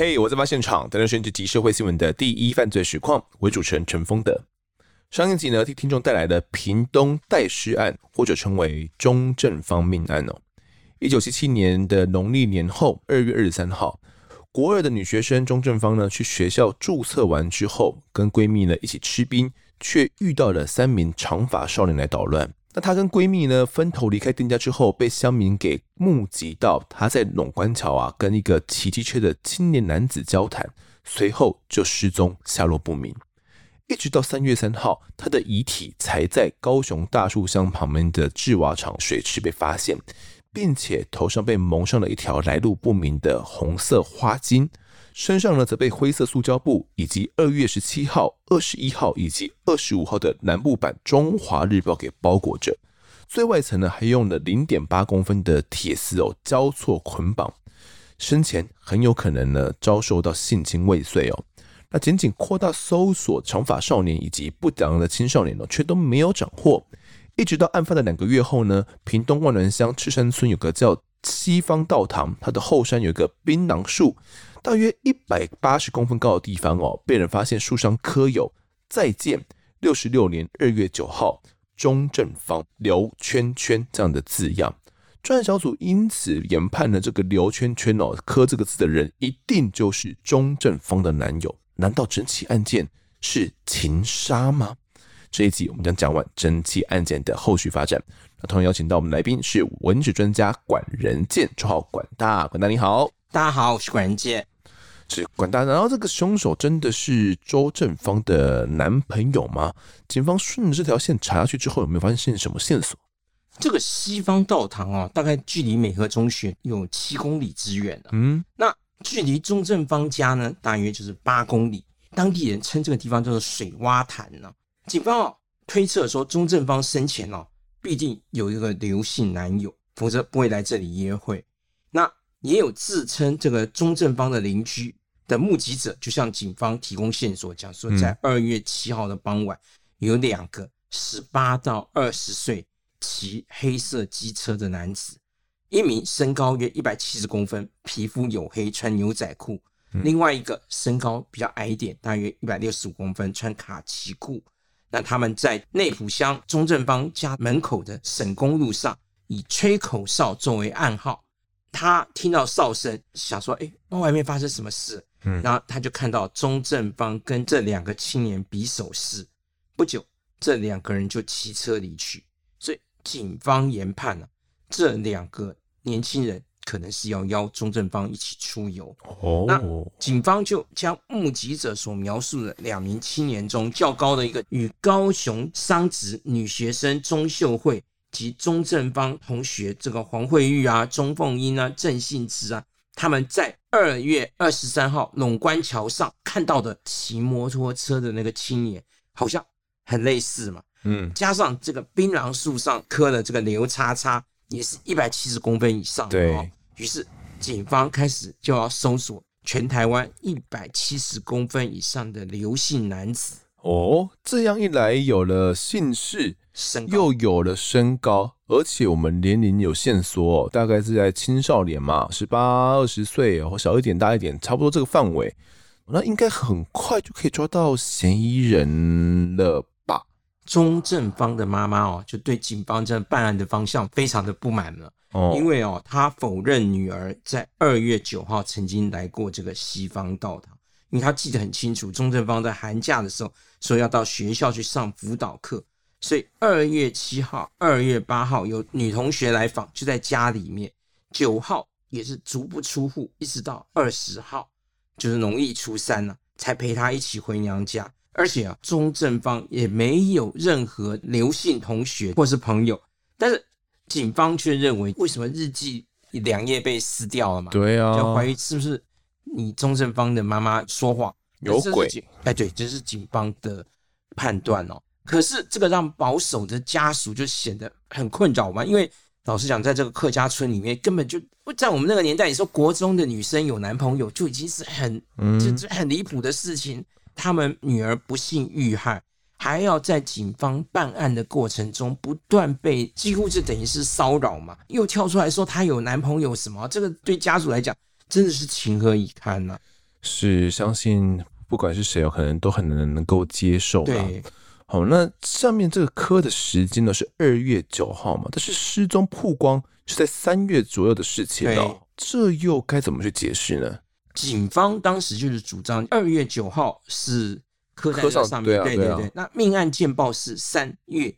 嘿我在发现场，带来甚至集社会新闻的第一犯罪实况，为主持人陈丰德。上一集呢，替听众带来的屏东代尸案，或者称为钟正方命案哦。一九七七年的农历年后二月二十三号，国二的女学生钟正芳呢，去学校注册完之后，跟闺蜜呢一起吃冰，却遇到了三名长发少年来捣乱。那她跟闺蜜呢分头离开店家之后，被乡民给目击到她在陇关桥啊跟一个骑机车的青年男子交谈，随后就失踪，下落不明。一直到三月三号，她的遗体才在高雄大树乡旁边的制瓦厂水池被发现，并且头上被蒙上了一条来路不明的红色花巾。身上呢，则被灰色塑胶布以及二月十七号、二十一号以及二十五号的南部版《中华日报》给包裹着，最外层呢，还用了零点八公分的铁丝哦交错捆绑。生前很有可能呢遭受到性侵未遂哦。那仅仅扩大搜索长发少年以及不良的青少年呢，却都没有斩获。一直到案发的两个月后呢，屏东万峦乡赤山村有个叫西方道堂，它的后山有一个槟榔树。大约一百八十公分高的地方哦，被人发现树上刻有“再见，六十六年二月九号，钟正方刘圈圈”这样的字样。专案小组因此研判了这个刘圈圈哦，刻这个字的人一定就是钟正方的男友。难道整起案件是情杀吗？这一集我们将讲完整起案件的后续发展。那同样邀请到我们来宾是文史专家管仁健，绰号管大，管大你好。大家好，我是管仁健。是管大，然后这个凶手真的是周正芳的男朋友吗？警方顺着这条线查下去之后，有没有发现什么线索？这个西方道堂啊，大概距离美和中学有七公里之远，嗯，那距离钟正芳家呢，大约就是八公里。当地人称这个地方叫做水洼潭呢。警方啊推测说，钟正芳生前哦必定有一个刘姓男友，否则不会来这里约会。那也有自称这个钟正芳的邻居。的目击者就向警方提供线索，讲说在二月七号的傍晚，有两个十八到二十岁骑黑色机车的男子，一名身高约一百七十公分，皮肤黝黑，穿牛仔裤；另外一个身高比较矮一点，大约一百六十五公分，穿卡其裤。那他们在内浦乡中正方家门口的省公路上，以吹口哨作为暗号。他听到哨声，想说：“哎，那外面发生什么事？”嗯，然后他就看到钟正方跟这两个青年比手势，不久，这两个人就骑车离去。所以警方研判了，这两个年轻人可能是要邀钟正方一起出游。哦，那警方就将目击者所描述的两名青年中较高的一个，与高雄商职女学生钟秀慧及钟正方同学这个黄慧玉啊、钟凤英啊、郑信之啊。他们在二月二十三号陇关桥上看到的骑摩托车的那个青年，好像很类似嘛。嗯，加上这个槟榔树上刻的这个刘叉叉，也是一百七十公分以上。对，于是警方开始就要搜索全台湾一百七十公分以上的刘姓男子。哦，这样一来，有了姓氏，又有了身高。而且我们年龄有线索，大概是在青少年嘛，十八、二十岁，或小一点、大一点，差不多这个范围，那应该很快就可以抓到嫌疑人了吧？钟正方的妈妈哦，就对警方这办案的方向非常的不满了，哦，因为哦，她否认女儿在二月九号曾经来过这个西方道堂，因为她记得很清楚，钟正方在寒假的时候说要到学校去上辅导课。所以二月七号、二月八号有女同学来访，就在家里面。九号也是足不出户，一直到二十号，就是农历初三了，才陪她一起回娘家。而且啊，钟正方也没有任何刘姓同学或是朋友。但是警方却认为，为什么日记两页被撕掉了嘛？对啊，就怀疑是不是你钟正方的妈妈说谎，有鬼？哎，对，这是警方的判断哦。可是这个让保守的家属就显得很困扰嘛，因为老实讲，在这个客家村里面，根本就在我们那个年代，你说国中的女生有男朋友就已经是很，就就很离谱的事情。他们女儿不幸遇害，还要在警方办案的过程中不断被几乎就等于是骚扰嘛，又跳出来说她有男朋友什么，这个对家属来讲真的是情何以堪呐、啊。是相信不管是谁有可能都很能能够接受。对，好，那上面这个科的时间呢是二月九号嘛，但是失踪曝光是在三月左右的事情哦，这又该怎么去解释呢？警方当时就是主张二月九号是刻在上面，对对对，对。那命案见报是三月。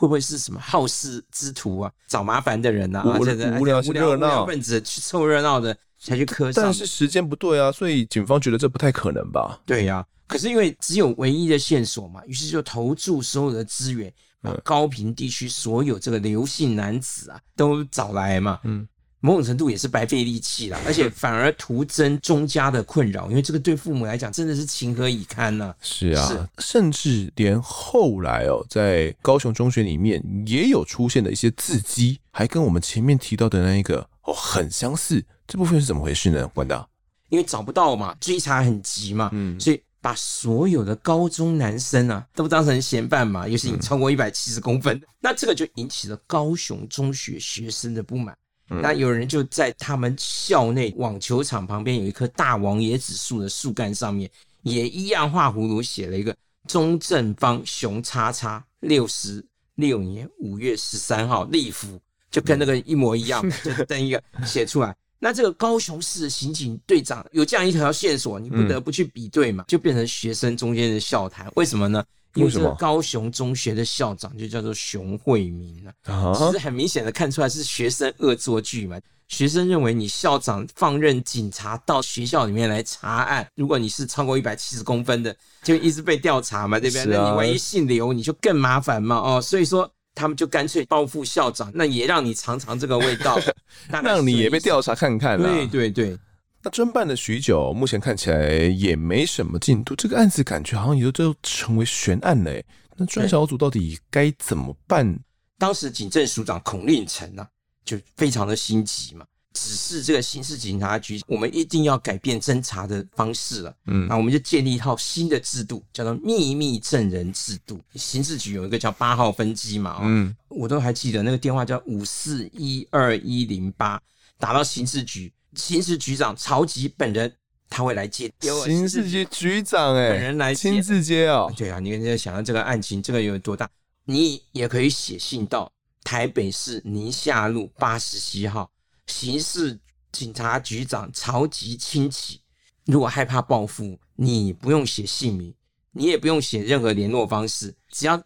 会不会是什么好事之徒啊？找麻烦的人呐、啊？无聊无聊是热闹分子去凑热闹的才去磕上？但是时间不对啊，所以警方觉得这不太可能吧？对呀、啊，可是因为只有唯一的线索嘛，于是就投注所有的资源，把高屏地区所有这个刘姓男子啊都找来嘛。嗯。某种程度也是白费力气了，而且 反而徒增钟家的困扰，因为这个对父母来讲真的是情何以堪呢、啊？是啊，是甚至连后来哦，在高雄中学里面也有出现的一些字迹，还跟我们前面提到的那一个哦很相似。这部分是怎么回事呢？关导，因为找不到嘛，追查很急嘛，嗯，所以把所有的高中男生啊都当成嫌犯嘛，尤其你超过一百七十公分、嗯，那这个就引起了高雄中学学生的不满。那有人就在他们校内网球场旁边有一棵大王椰子树的树干上面，也一样画葫芦写了一个钟正方熊叉叉六十六年五月十三号立夫，就跟那个一模一样，就登一个写出来。那这个高雄市的刑警队长有这样一条线索，你不得不去比对嘛，就变成学生中间的笑谈。为什么呢？因为这个高雄中学的校长就叫做熊惠明了，其实很明显的看出来是学生恶作剧嘛。学生认为你校长放任警察到学校里面来查案，如果你是超过一百七十公分的，就一直被调查嘛，对不对？那你万一姓刘，你就更麻烦嘛。哦，所以说他们就干脆报复校长，那也让你尝尝这个味道，让你也被调查看看。对对对。那侦办了许久，目前看起来也没什么进度。这个案子感觉好像也就成为悬案了。那专小组到底该怎么办？当时警政署长孔令成啊，就非常的心急嘛，指示这个刑事警察局，我们一定要改变侦查的方式了。嗯，那我们就建立一套新的制度，叫做秘密证人制度。刑事局有一个叫八号分机嘛，嗯，我都还记得那个电话叫五四一二一零八，打到刑事局。刑事局长曹吉本人他会来接，刑事局局长哎，本人来亲自接哦。对啊，你现在想到这个案情，这个有多大？你也可以写信到台北市宁夏路八十七号刑事警察局长曹吉亲启。如果害怕报复，你不用写姓名，你也不用写任何联络方式，只要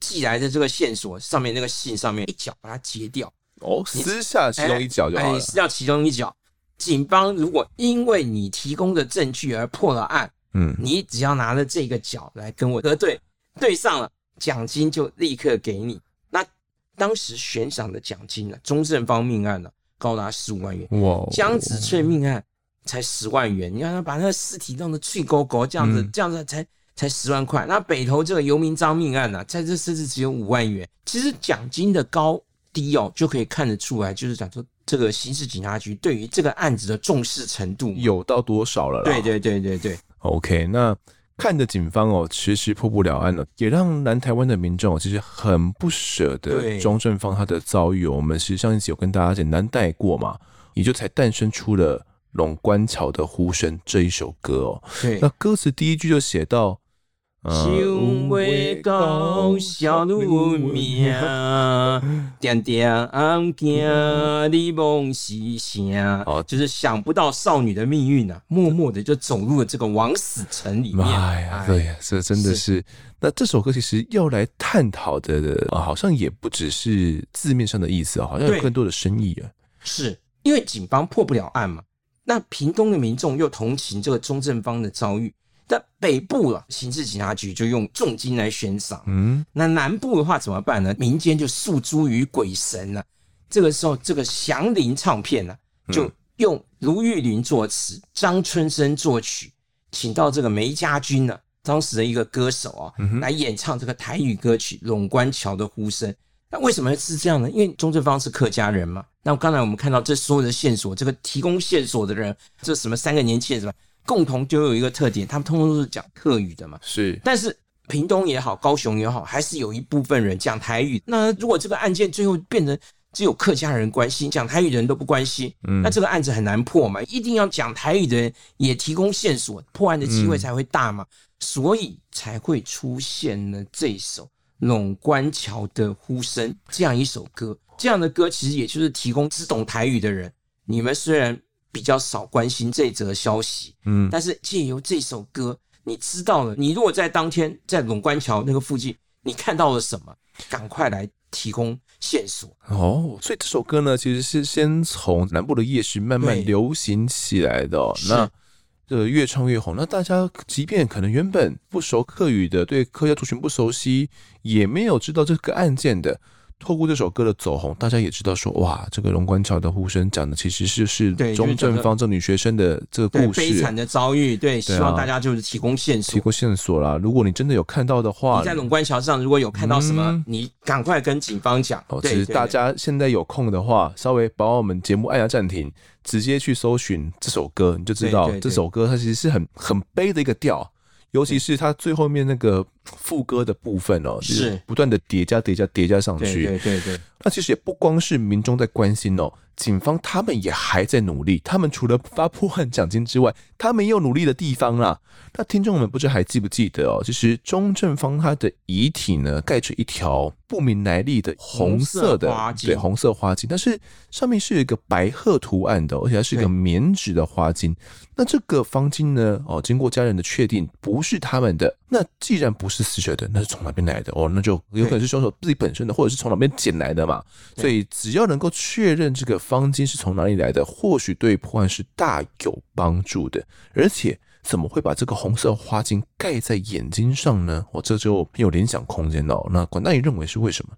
寄来的这个线索上面那个信上面一角把它截掉哦，撕下其中一角就好了，哎，撕掉其中一角。警方如果因为你提供的证据而破了案，嗯，你只要拿着这个角来跟我核对，对上了，奖金就立刻给你。那当时悬赏的奖金呢？中正方命案呢，高达十五万元。哇，江子翠命案才十万元。你看他把那个尸体弄得脆勾勾，这样子，这样子才才十万块。那北投这个游民张命案呢，在这甚至只有五万元。其实奖金的高低哦，就可以看得出来，就是讲说。这个刑事警察局对于这个案子的重视程度有到多少了啦？对对对对对。OK，那看着警方哦迟迟破不了案了，也让南台湾的民众其实很不舍得庄正芳他的遭遇。我们实际上一集有跟大家简单带过嘛，也就才诞生出了《龙关桥的呼声》这一首歌哦。对，那歌词第一句就写到。想袂到小女命，点点暗惊你梦是啥？哦，就是想不到少女的命运啊，默默的就走入了这个枉死城里面。哎呀，对呀，这真的是，是。那这首歌其实要来探讨的，好像也不只是字面上的意思啊，好像有更多的深意啊。是因为警方破不了案嘛？那屏东的民众又同情这个钟正方的遭遇。但北部了，刑事警察局就用重金来悬赏。嗯，那南部的话怎么办呢？民间就诉诸于鬼神了。这个时候，这个祥林唱片呢，就用卢玉林作词，张春生作曲，请到这个梅家军呢，当时的一个歌手啊，来演唱这个台语歌曲《陇关桥的呼声》。那为什么是这样呢？因为钟正芳是客家人嘛。那刚才我们看到这所有的线索，这个提供线索的人，这什么三个年轻人是吧？共同就有一个特点，他们通通都是讲客语的嘛。是，但是屏东也好，高雄也好，还是有一部分人讲台语。那如果这个案件最后变成只有客家人关心，讲台语的人都不关心，嗯，那这个案子很难破嘛。一定要讲台语的人也提供线索，破案的机会才会大嘛。嗯、所以才会出现了这首《陇关桥的呼声》这样一首歌。这样的歌其实也就是提供只懂台语的人，你们虽然比较少关心这则消息，嗯，但是借由这首歌，你知道了。你如果在当天在拢关桥那个附近，你看到了什么？赶快来提供线索哦！所以这首歌呢，其实是先从南部的夜市慢慢流行起来的。那这个越唱越红。那大家即便可能原本不熟客语的，对客家族群不熟悉，也没有知道这个案件的。透过这首歌的走红，大家也知道说，哇，这个龙关桥的呼声讲的其实是是钟正方这女学生的这个故事，悲惨的遭遇。对，希望大家就是提供线索，提供线索啦。如果你真的有看到的话，你在龙关桥上如果有看到什么，嗯、你赶快跟警方讲。哦，其实大家现在有空的话，稍微把我们节目按下暂停，直接去搜寻这首歌，你就知道这首歌它其实是很很悲的一个调。尤其是他最后面那个 副歌的部分哦，是不断的叠加、叠加、叠加上去。对对对，那其实也不光是民众在关心哦。警方他们也还在努力，他们除了发破案奖金之外，他们也有努力的地方啦。那听众们不知还记不记得哦？其实钟正方他的遗体呢，盖着一条不明来历的红色的花巾，对，红色花巾，但是上面是有一个白鹤图案的，而且它是一个棉质的花巾。那这个方巾呢？哦，经过家人的确定，不是他们的。那既然不是死者的，那是从哪边来的？哦，那就有可能是凶手自己本身的，或者是从哪边捡来的嘛。所以只要能够确认这个方巾是从哪里来的，或许对破案是大有帮助的。而且怎么会把这个红色花巾盖在眼睛上呢？我、哦、这就有联想空间哦。那管大爷认为是为什么？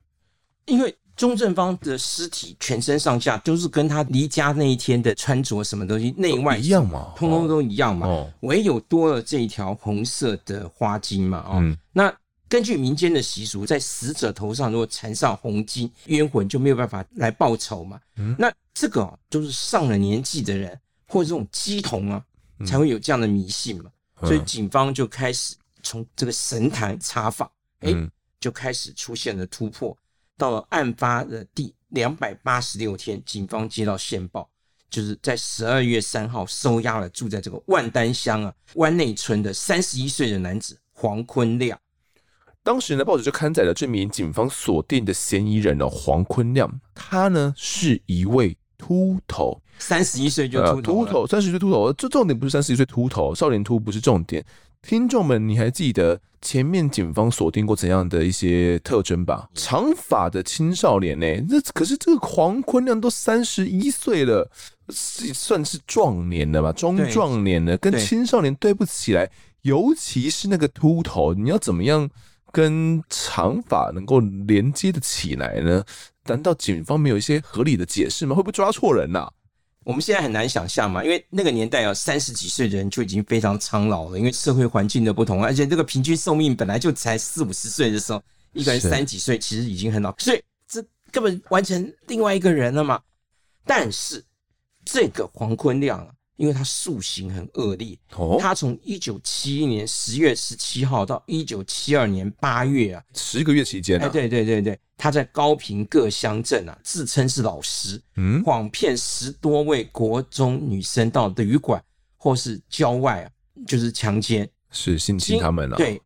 因为钟正方的尸体全身上下都是跟他离家那一天的穿着什么东西内外一样嘛，通通都一样嘛。哦、唯有多了这一条红色的花巾嘛。哦，嗯、那。根据民间的习俗，在死者头上如果缠上红巾，冤魂就没有办法来报仇嘛。嗯、那这个、啊、都是上了年纪的人或者这种鸡童啊，才会有这样的迷信嘛。嗯、所以警方就开始从这个神坛查访，哎、就开始出现了突破。到了案发的第两百八十六天，警方接到线报，就是在十二月三号收押了住在这个万丹乡啊湾内村的三十一岁的男子黄坤亮。当时呢，报纸就刊载了这名警方锁定的嫌疑人哦，黄坤亮。他呢是一位秃头，三十一岁就秃头，秃头三十岁秃头。这重点不是三十一岁秃头，少年秃不是重点。听众们，你还记得前面警方锁定过怎样的一些特征吧？长发的青少年呢？这可是这个黄坤亮都三十一岁了，算是壮年了吧？中壮年了，跟青少年对不起来。尤其是那个秃头，你要怎么样？跟长发能够连接的起来呢？难道警方没有一些合理的解释吗？会不会抓错人呐、啊？我们现在很难想象嘛，因为那个年代啊，三十几岁的人就已经非常苍老了，因为社会环境的不同，而且这个平均寿命本来就才四五十岁的时候，一个人三十几岁其实已经很老，所以这根本完成另外一个人了嘛。但是这个黄坤亮啊。因为他塑形很恶劣，哦、他从一九七一年十月十七号到一九七二年八月啊，十个月期间、啊，哎，对对对对，他在高平各乡镇啊，自称是老师，嗯，谎骗十多位国中女生到旅馆或是郊外啊，就是强奸，是性侵他们了，对。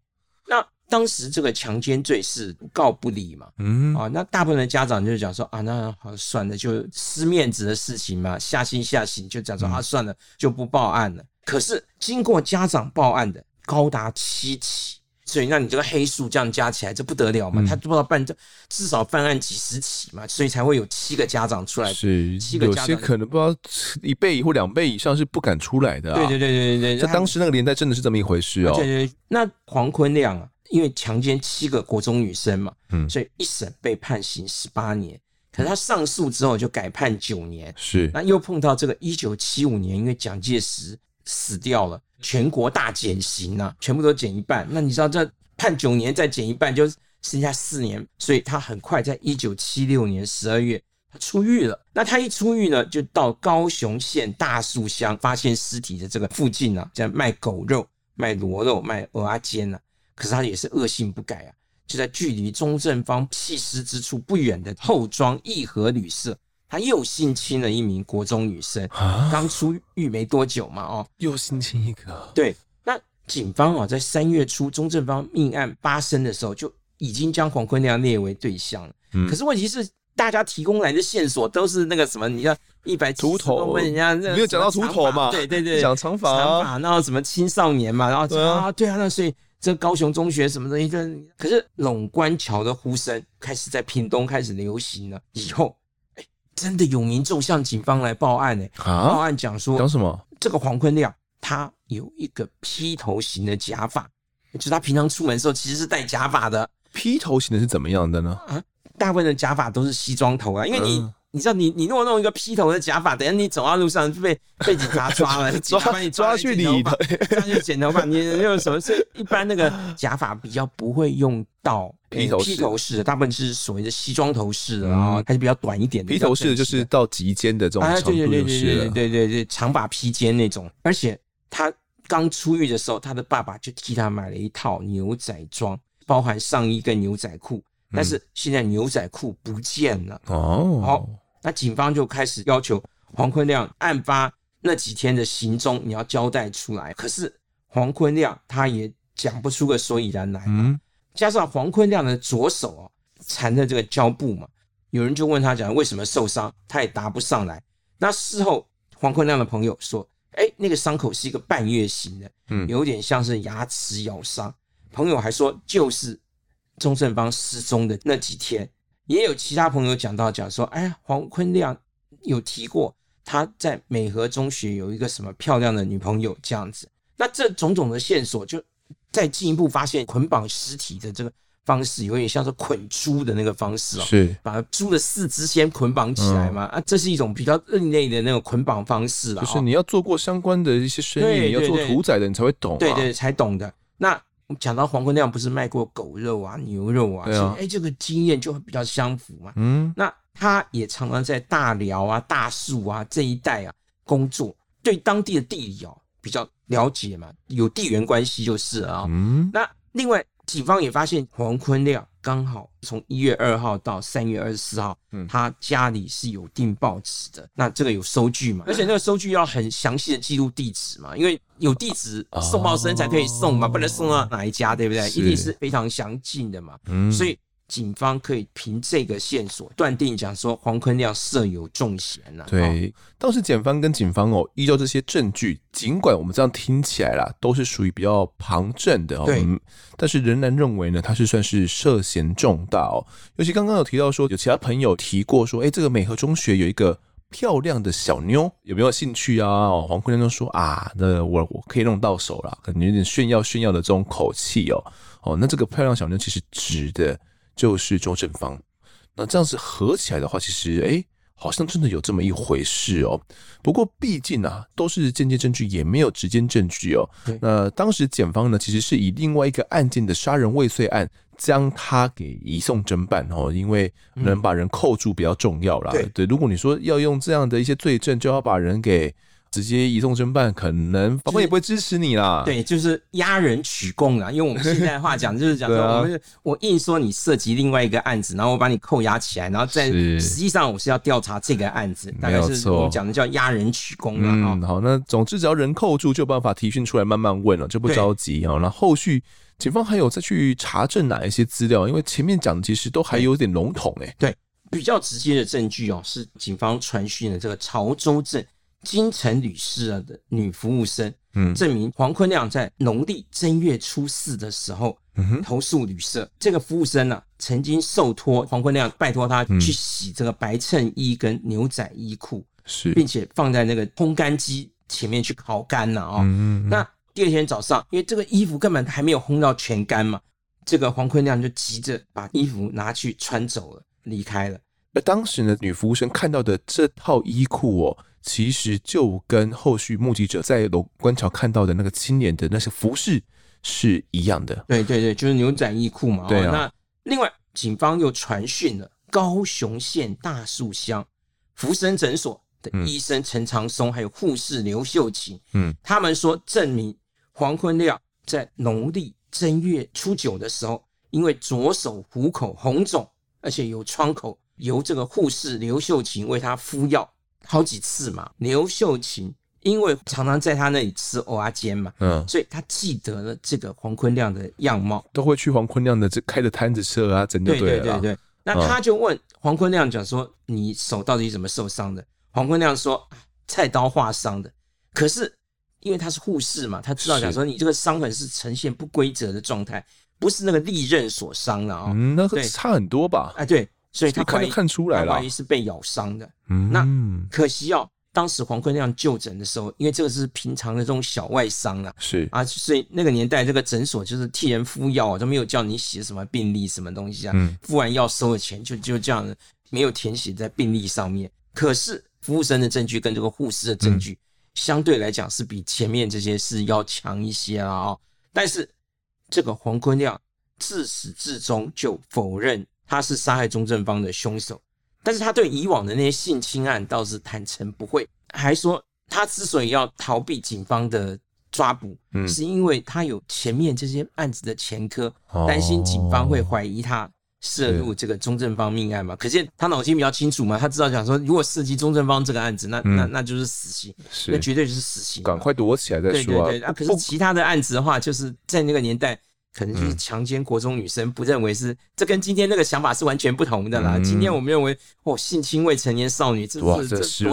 当时这个强奸罪是告不理嘛，嗯啊，那大部分的家长就讲说啊，那好算了，就失面子的事情嘛，下心下心就讲说啊，算了，就不报案了。可是经过家长报案的高达七起，所以那你这个黑数这样加起来，这不得了嘛？他不知道办这至少犯案几十起嘛，所以才会有七个家长出来，是七个家长可能不知道一倍或两倍以上是不敢出来的。对对对对对，在当时那个年代真的是这么一回事哦。对对，那黄坤亮啊。因为强奸七个国中女生嘛，嗯，所以一审被判刑十八年。可是他上诉之后就改判九年，是。那又碰到这个一九七五年，因为蒋介石死掉了，全国大减刑啊，全部都减一半。那你知道这判九年再减一半，就剩下四年。所以他很快在一九七六年十二月他出狱了。那他一出狱呢，就到高雄县大树乡发现尸体的这个附近啊，在卖狗肉、卖螺肉、卖蚵仔煎啊。可是他也是恶性不改啊，就在距离钟正方弃尸之处不远的后庄义和旅社，他又性侵了一名国中女生，刚出狱没多久嘛，哦，又性侵一个。对，那警方啊，在三月初钟正方命案发生的时候，就已经将黄坤亮列为对象了。嗯，可是问题是，大家提供来的线索都是那个什么？你要一百秃头，问人家没有讲到秃头嘛？对对对，讲长发，长发，然后什么青少年嘛？然后对啊，对啊，那所以。这高雄中学什么的一个，可是陇官桥的呼声开始在屏东开始流行了。以后，哎，真的有民众向警方来报案呢。啊，报案讲说，讲什么？这个黄坤亮他有一个披头型的假发，就是他平常出门的时候其实是戴假发的。披头型的是怎么样的呢？啊，大部分的假发都是西装头啊，因为你。你知道你你如果弄一个披头的假发，等下你走到路上就被被警察抓了，抓把你抓去理发，抓去剪头发，你有什么事？一般那个假发比较不会用到披头式的，大部分是所谓的西装头式的，然后还是比较短一点的。披头式的就是到及肩的这种，对对对对对对，长发披肩那种。而且他刚出狱的时候，他的爸爸就替他买了一套牛仔装，包含上衣跟牛仔裤。但是现在牛仔裤不见了。哦。哦。那警方就开始要求黄坤亮案发那几天的行踪，你要交代出来。可是黄坤亮他也讲不出个所以然来。嗯，加上黄坤亮的左手啊缠着这个胶布嘛，有人就问他讲为什么受伤，他也答不上来。那事后黄坤亮的朋友说，哎，那个伤口是一个半月形的，嗯，有点像是牙齿咬伤。朋友还说，就是钟正邦失踪的那几天。也有其他朋友讲到讲说，哎呀，黄坤亮有提过他在美和中学有一个什么漂亮的女朋友这样子。那这种种的线索，就再进一步发现捆绑尸体的这个方式，有点像是捆猪的那个方式哦，是把猪的四肢先捆绑起来嘛？啊，这是一种比较另类的那种捆绑方式了。就是你要做过相关的一些生意，你要做屠宰的，你才会懂，对对，才懂的。那。讲到黄坤亮不是卖过狗肉啊、牛肉啊，所以哎、欸，这个经验就会比较相符嘛。嗯，那他也常常在大寮啊、大树啊这一带啊工作，对当地的地理哦比较了解嘛，有地缘关系就是啊。嗯，那另外警方也发现黄坤亮。刚好从一月二号到三月二十四号，嗯，他家里是有订报纸的，那这个有收据嘛？而且那个收据要很详细的记录地址嘛，因为有地址送报生才可以送嘛，不能送到哪一家，对不对？一定是非常详尽的嘛，嗯，所以。警方可以凭这个线索断定，讲说黄坤亮涉有重嫌呐。对，当时检方跟警方哦，依照这些证据，尽管我们这样听起来啦，都是属于比较旁证的哦，对，但是仍然认为呢，他是算是涉嫌重大哦。尤其刚刚有提到说，有其他朋友提过说，哎，这个美和中学有一个漂亮的小妞，有没有兴趣啊？哦，黄坤亮就说啊，那我我可以弄到手了，可能有点炫耀炫耀的这种口气哦。哦，那这个漂亮小妞其实指的。就是周正方，那这样子合起来的话，其实哎，好像真的有这么一回事哦。不过毕竟啊，都是间接证据，也没有直接证据哦。那当时检方呢，其实是以另外一个案件的杀人未遂案，将他给移送侦办哦，因为能把人扣住比较重要啦。对，如果你说要用这样的一些罪证，就要把人给。直接移送侦办，可能法官也不会支持你啦。对，就是押人取供啦。因为我们现在话讲，就是讲说，我们我硬说你涉及另外一个案子，然后我把你扣押起来，然后在实际上我是要调查这个案子，大概是我们讲的叫押人取供了。嗯，好，那总之只要人扣住，就有办法提讯出来，慢慢问了，就不着急啊。那后续警方还有再去查证哪一些资料？因为前面讲的其实都还有点笼统诶。对，比较直接的证据哦，是警方传讯的这个潮州镇。金城旅社的女服务生，嗯，证明黄坤亮在农历正月初四的时候，投诉旅社。这个服务生呢、啊，曾经受托黄坤亮拜托他去洗这个白衬衣跟牛仔衣裤，是，并且放在那个烘干机前面去烤干了啊。嗯，那第二天早上，因为这个衣服根本还没有烘到全干嘛，这个黄坤亮就急着把衣服拿去穿走了，离开了。而当时呢，女服务生看到的这套衣裤哦。其实就跟后续目击者在楼观潮看到的那个青年的那些服饰是一样的。对对对，就是牛仔衣裤嘛。对啊。那另外，警方又传讯了高雄县大树乡福生诊所的医生陈长松，还有护士刘秀琴。嗯，他们说证明黄坤亮在农历正月初九的时候，因为左手虎口红肿，而且有创口，由这个护士刘秀琴为他敷药好几次嘛。刘秀琴因为常常在他那里吃蚵仔煎嘛，嗯，所以他记得了这个黄坤亮的样貌，都会去黄坤亮的这开的摊子吃蚵仔煎，对对对对。那他就问黄坤亮讲说：“你手到底怎么受伤的？”黄坤亮说：“菜刀划伤的。”可是因为他是护士嘛，他知道讲说你这个伤痕是呈现不规则的状态，不是那个利刃所伤了啊。嗯，那个差很多吧？哎，对，所以他看看出来了，怀疑是被咬伤的。嗯，那可惜哦。当时黄坤亮就诊的时候，因为这个是平常的这种小外伤啊，是啊，所以那个年代这个诊所就是替人敷药，都没有叫你写什么病历什么东西啊。嗯，敷完药收了钱就就这样，没有填写在病历上面。可是服务生的证据跟这个护士的证据相对来讲是比前面这些是要强一些了啊。但是这个黄坤亮自始至终就否认他是杀害钟正方的凶手。但是他对以往的那些性侵案倒是坦诚不讳，还说他之所以要逃避警方的抓捕，嗯，是因为他有前面这些案子的前科，担心警方会怀疑他涉入这个钟正方命案嘛。可见他脑筋比较清楚嘛，他知道讲说，如果涉及钟正方这个案子，那那那就是死刑，那绝对就是死刑，赶快躲起来再说。对对对，啊，可是其他的案子的话，就是在那个年代。可能就是强奸国中女生，不认为是这跟今天那个想法是完全不同的啦。今天我们认为，哦，性侵未成年少女，这是这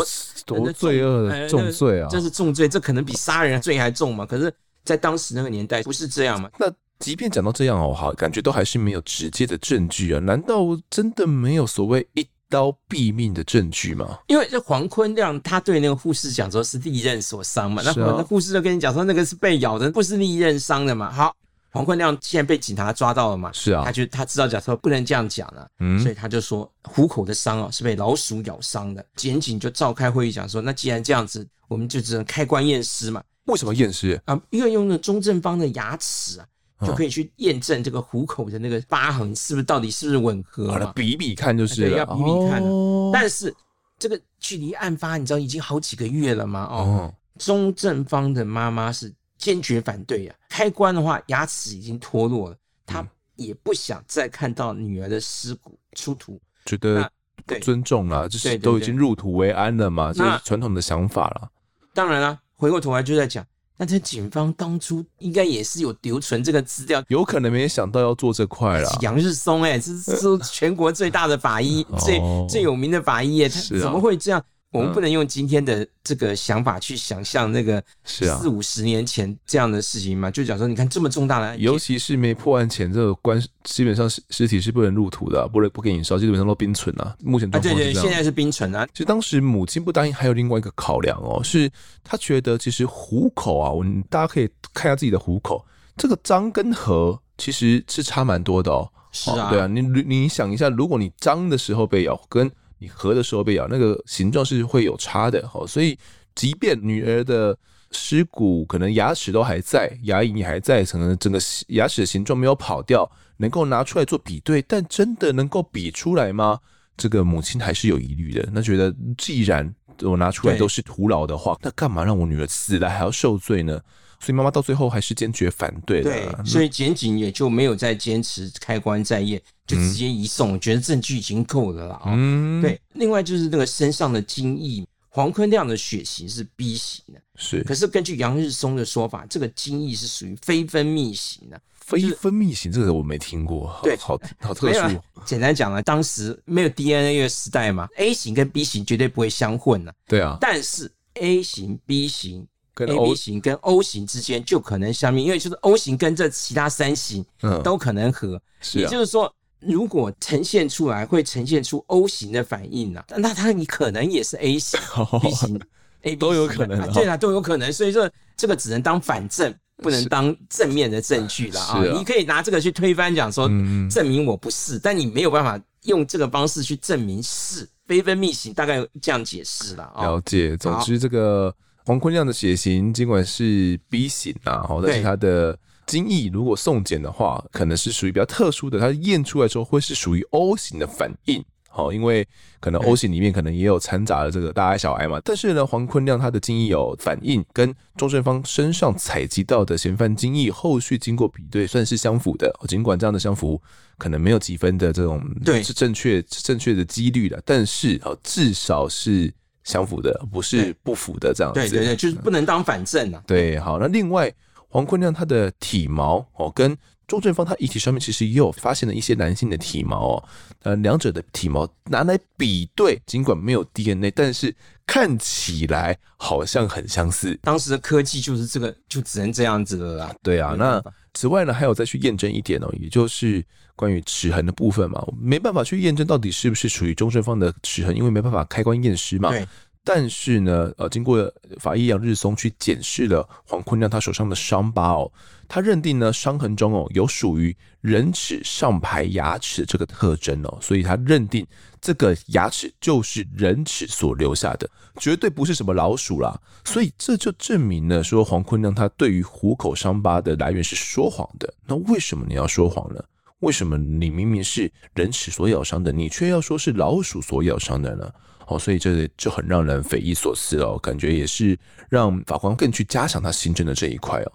多多罪恶的重罪啊！这是重罪，这可能比杀人罪还重嘛？可是，在当时那个年代，不是这样嘛？那即便讲到这样哦，好，感觉都还是没有直接的证据啊？难道真的没有所谓一刀毙命的证据吗？因为这黄坤亮他对那个护士讲说是利刃所伤嘛，那那护士就跟你讲说那个是被咬的，不是利刃伤的嘛？好。黄坤亮现在被警察抓到了嘛？是啊，他就他知道讲说不能这样讲了，嗯，所以他就说虎口的伤啊是被老鼠咬伤的。检警就召开会议讲说，那既然这样子，我们就只能开棺验尸嘛。为什么验尸啊？因为用那钟正方的牙齿啊，就可以去验证这个虎口的那个疤痕是不是到底是不是吻合了？比比看就是了，对，要比比看。哦，但是这个距离案发你知道已经好几个月了嘛？哦，钟正方的妈妈是。坚决反对呀、啊！开棺的话，牙齿已经脱落了，他也不想再看到女儿的尸骨出土，觉得不尊重了，就是都已经入土为安了嘛，这是传统的想法了。当然了，回过头来就在讲，那这警方当初应该也是有留存这个资料，有可能没想到要做这块了。杨日松、欸，哎，这是全国最大的法医，最最有名的法医、欸，他怎么会这样？我们不能用今天的这个想法去想象那个四五十年前这样的事情嘛？就讲说，你看这么重大的案件，尤其是没破案前，这个棺基本上尸尸体是不能入土的，不能不给你烧，基本上都冰存啊。目前。对对，现在是冰存啊。其实当时母亲不答应，还有另外一个考量哦，是她觉得其实虎口啊，我们大家可以看一下自己的虎口，这个张跟合其实是差蛮多的哦。是啊，对啊，你你想一下，如果你张的时候被咬，跟你合的时候被咬，那个形状是会有差的，好，所以即便女儿的尸骨可能牙齿都还在，牙龈也还在，可能整个牙齿的形状没有跑掉，能够拿出来做比对，但真的能够比出来吗？这个母亲还是有疑虑的。那觉得既然我拿出来都是徒劳的话，那干嘛让我女儿死了还要受罪呢？所以妈妈到最后还是坚决反对的。对，所以检警也就没有再坚持开棺在验，就直接移送，嗯、觉得证据已经够了啦。嗯，对。另外就是那个身上的精液，黄坤亮的血型是 B 型的，是。可是根据杨日松的说法，这个精液是属于非分泌型的。非分泌型这个我没听过，对，好好特殊。简单讲了，当时没有 DNA 的时代嘛，A 型跟 B 型绝对不会相混的。对啊。但是 A 型、B 型。A B 型跟 O 型之间就可能相命，因为就是 O 型跟这其他三型都可能合，嗯是啊、也就是说，如果呈现出来会呈现出 O 型的反应啊，那它你可能也是 A 型、哦、B 型、A 都有可能，对啊，都有可能，所以说这个只能当反证，不能当正面的证据了啊。你可以拿这个去推翻，讲说证明我不是，但你没有办法用这个方式去证明是非分泌型，大概这样解释了啊。了解，总之这个。黄坤亮的血型尽管是 B 型啊，但是他的精液如果送检的话，可能是属于比较特殊的，他验出来之后会是属于 O 型的反应。好，因为可能 O 型里面可能也有掺杂了这个大 I 小 I 嘛。但是呢，黄坤亮他的精液有反应，跟钟正芳身上采集到的嫌犯精液，后续经过比对，算是相符的。尽管这样的相符可能没有几分的这种对是正确正确的几率的，但是哦，至少是相符的，不是不符的这样子。对对对，就是不能当反证啊。对，好，那另外黄坤亮他的体毛哦跟。周正芳他遗体上面其实也有发现了一些男性的体毛哦，呃，两者的体毛拿来比对，尽管没有 DNA，但是看起来好像很相似。当时的科技就是这个，就只能这样子了啦。对啊，那此外呢，还有再去验证一点哦，也就是关于齿痕的部分嘛，没办法去验证到底是不是属于钟正方的齿痕，因为没办法开棺验尸嘛。对。但是呢，呃，经过法医杨日松去检视了黄坤亮他手上的伤疤哦，他认定呢伤痕中哦有属于人齿上排牙齿这个特征哦，所以他认定这个牙齿就是人齿所留下的，绝对不是什么老鼠啦。所以这就证明了说黄坤亮他对于虎口伤疤的来源是说谎的。那为什么你要说谎呢？为什么你明明是人齿所咬伤的，你却要说是老鼠所咬伤的呢？哦，所以这就很让人匪夷所思哦，感觉也是让法官更去加强他心证的这一块哦。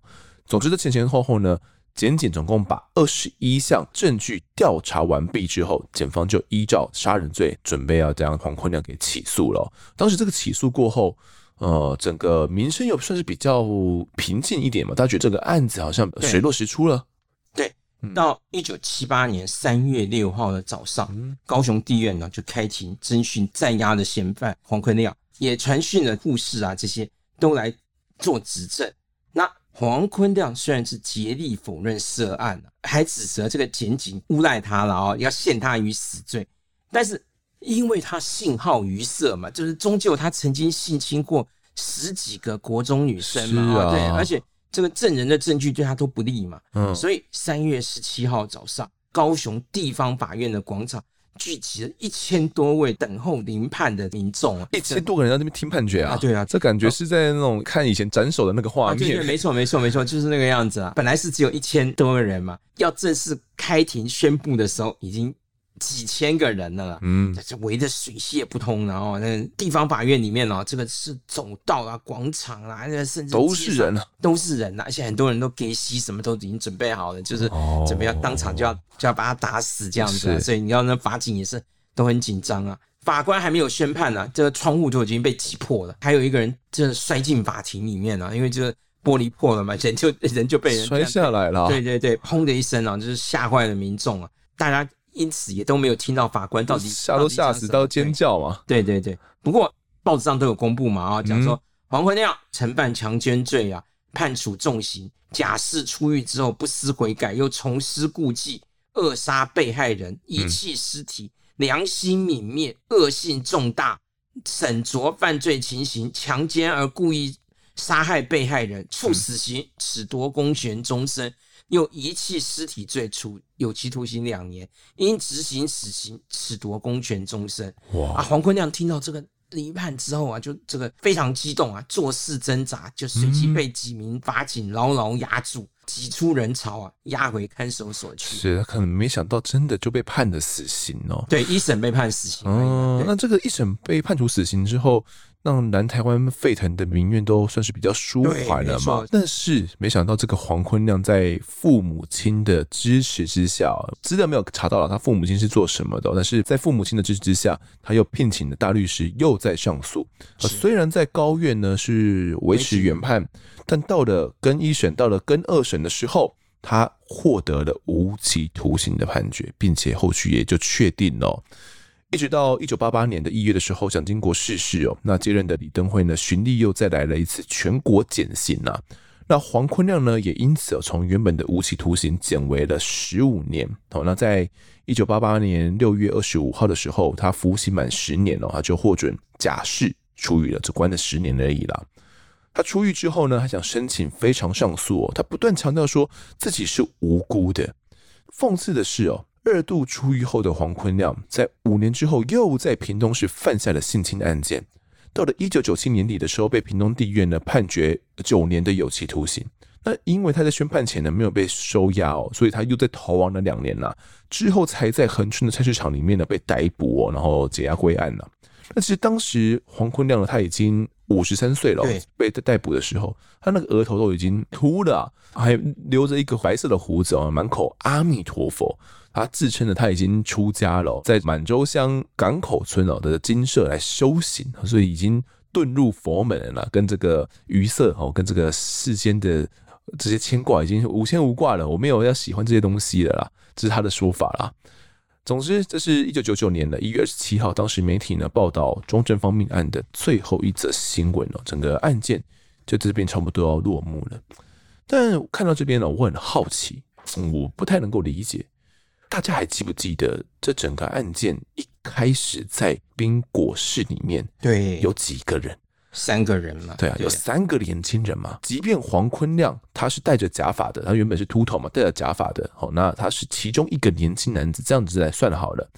总之，这前前后后呢，检警总共把二十一项证据调查完毕之后，检方就依照杀人罪准备要将黄坤亮给起诉了。当时这个起诉过后，呃，整个民生又算是比较平静一点嘛，大家觉得这个案子好像水落石出了。到一九七八年三月六号的早上，高雄地院呢就开庭侦讯在押的嫌犯黄坤亮，也传讯了护士啊，这些都来做指证。那黄坤亮虽然是竭力否认涉案，还指责这个检警诬赖他了哦，要陷他于死罪。但是因为他性好于色嘛，就是终究他曾经性侵过十几个国中女生嘛，啊、对，而且。这个证人的证据对他都不利嘛，嗯，所以三月十七号早上，高雄地方法院的广场聚集了一千多位等候聆判的民众啊，一千多个人在那边听判决啊，啊对啊，这感觉是在那种看以前斩首的那个画面，啊、对，对，没错没错没错，就是那个样子啊。本来是只有一千多个人嘛，要正式开庭宣布的时候，已经。几千个人了，嗯，这围得水泄不通，然后那地方法院里面哦，这个是走道啊、广场啊，那甚至都是人啊，都是人啊，而且很多人都给息，什么都已经准备好了，就是准备要当场就要就要把他打死这样子，啊，所以你要那法警也是都很紧张啊。法官还没有宣判呢，啊，这个窗户就已经被挤破了，还有一个人就摔进法庭里面了，啊，因为这个玻璃破了嘛，人就人就被人摔下来了，对对对，砰的一声啊，就是吓坏了民众啊，大家。因此也都没有听到法官到底吓都吓死，到尖叫嘛？对对对。不过报纸上都有公布嘛啊，讲说黄坤亮承办强奸罪啊，判处重刑，假释出狱之后不思悔改，又重施故技，扼杀被害人，遗弃尸体，良心泯灭，恶性重大，沈着犯罪情形，强奸而故意杀害被害人，处死刑，褫夺公权终身。又遗弃尸体罪，处有期徒刑两年，因执行死刑，褫夺公权终身。哇！啊，黄坤亮听到这个离判之后啊，就这个非常激动啊，做事挣扎，就随即被几名法警牢牢压住，挤出人潮啊，押回看守所去。是，他可能没想到，真的就被判了死刑哦。对，一审被判死刑。哦，那这个一审被判处死刑之后。让南台湾沸腾的民怨都算是比较舒缓了嘛，但是没想到这个黄坤亮在父母亲的支持之下，资料没有查到了他父母亲是做什么的，但是在父母亲的支持之下，他又聘请了大律师又在上诉。虽然在高院呢是维持原判，但到了跟一审，到了跟二审的时候，他获得了无期徒刑的判决，并且后续也就确定了。一直到一九八八年的一月的时候，蒋经国逝世哦，那接任的李登辉呢，循例又再来了一次全国减刑呐。那黄坤亮呢，也因此从原本的无期徒刑减为了十五年。哦，那在一九八八年六月二十五号的时候，他服刑满十年哦，他就获准假释出狱了，只关了十年而已啦。他出狱之后呢，他想申请非常上诉哦，他不断强调说自己是无辜的。讽刺的是哦。二度出狱后的黄坤亮，在五年之后又在屏东市犯下了性侵案件。到了一九九七年底的时候，被屏东地院呢判决九年的有期徒刑。那因为他在宣判前呢没有被收押哦，所以他又在逃亡了两年呐，之后才在恒春的菜市场里面呢被逮捕哦，然后解押归案了。那其实当时黄坤亮呢他已经五十三岁了，被逮捕的时候，他那个额头都已经秃了，还留着一个白色的胡子哦，满口阿弥陀佛。他自称呢他已经出家了，在满洲乡港口村哦的精舍来修行，所以已经遁入佛门了，跟这个余色哦，跟这个世间的。这些牵挂已经无牵无挂了，我没有要喜欢这些东西了啦，这是他的说法啦。总之，这是一九九九年的一月二十七号，当时媒体呢报道中正方命案的最后一则新闻哦，整个案件就这边差不多要落幕了。但看到这边呢，我很好奇，我不太能够理解，大家还记不记得这整个案件一开始在冰果室里面对有几个人？三个人嘛，对啊，有三个年轻人嘛。即便黄坤亮他是戴着假发的，他原本是秃头嘛，戴着假发的，好，那他是其中一个年轻男子，这样子来算好了，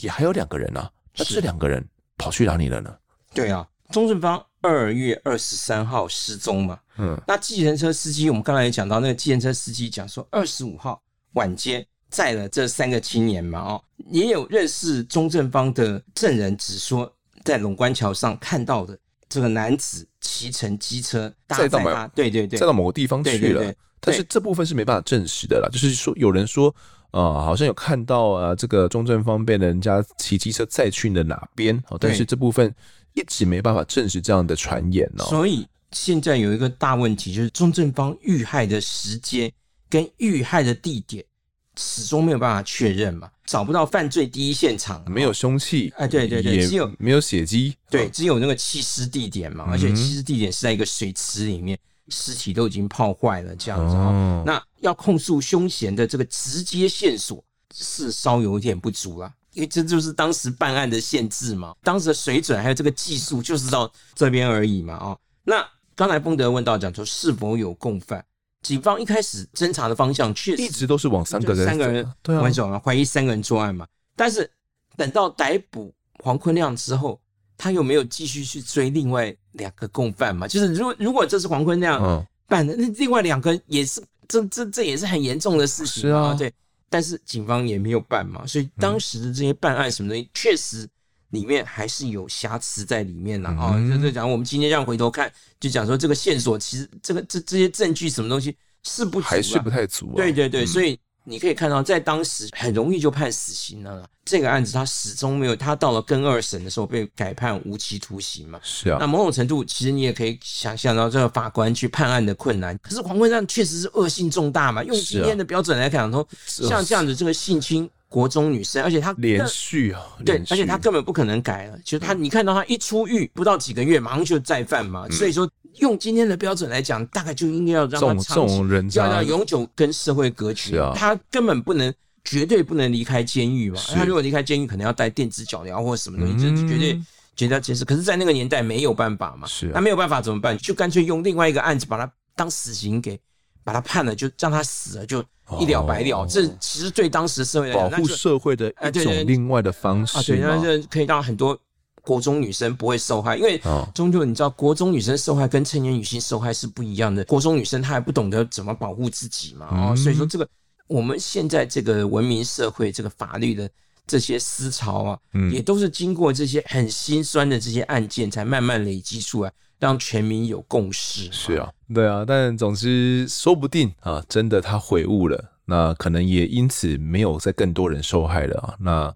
也还有两个人啊。那这两个人跑去哪里了呢？对啊，钟正方二月二十三号失踪嘛。嗯，那计程车司机，我们刚才也讲到，那个计程车司机讲说，二十五号晚间载了这三个青年嘛。哦，也有认识钟正方的证人只说，在龙关桥上看到的。这个男子骑乘机车载到他，对对对，载到某个地方去了。但是这部分是没办法证实的啦。就是说，有人说啊、呃，好像有看到啊，这个钟正方被人家骑机车载去了哪边？哦但是这部分一直没办法证实这样的传言哦。所以现在有一个大问题，就是钟正方遇害的时间跟遇害的地点。始终没有办法确认嘛，找不到犯罪第一现场，没有凶器，哎，对对对，只有没有血迹，对，只有那个弃尸地点嘛，而且弃尸地点是在一个水池里面，尸体都已经泡坏了，这样子哦，那要控诉凶嫌的这个直接线索是稍有一点不足了，因为这就是当时办案的限制嘛，当时的水准还有这个技术就是到这边而已嘛，啊，那刚才丰德问到讲说是否有共犯？警方一开始侦查的方向确实一直都是往三个人、三个人为主嘛，怀疑三个人作案嘛。但是等到逮捕黄坤亮之后，他又没有继续去追另外两个共犯嘛？就是如果如果这是黄坤亮办的，那另外两个也是这这这也是很严重的事情啊。对，但是警方也没有办嘛，所以当时的这些办案什么东西确实。里面还是有瑕疵在里面的啊，就是讲我们今天这样回头看，就讲说这个线索其实这个这这些证据什么东西是不足，还是不太足啊。对对对，所以你可以看到，在当时很容易就判死刑了。这个案子他始终没有，他到了跟二审的时候被改判无期徒刑嘛。是啊，那某种程度其实你也可以想象到这个法官去判案的困难。可是黄坤亮确实是恶性重大嘛，用今天的标准来讲说，像这样子这个性侵。国中女生，而且她连续啊，对，而且她根本不可能改了。就她，你看到她一出狱不到几个月，马上就再犯嘛。所以说，用今天的标准来讲，大概就应该要让他长期，要要永久跟社会隔绝。他根本不能，绝对不能离开监狱嘛。他如果离开监狱，可能要带电子脚镣或者什么东西，这绝对绝对要解释。可是，在那个年代没有办法嘛，那没有办法怎么办？就干脆用另外一个案子把他当死刑给把他判了，就让他死了就。一了百了，这其实对当时社会来讲，保护社会的一种另外的方式啊，对，那就可以让很多国中女生不会受害，因为终究你知道，国中女生受害跟成年女性受害是不一样的。国中女生她还不懂得怎么保护自己嘛，啊，所以说这个我们现在这个文明社会，这个法律的这些思潮啊，也都是经过这些很心酸的这些案件，才慢慢累积出来。让全民有共识。是啊，对啊，但总之说不定啊，真的他悔悟了，那可能也因此没有再更多人受害了啊。那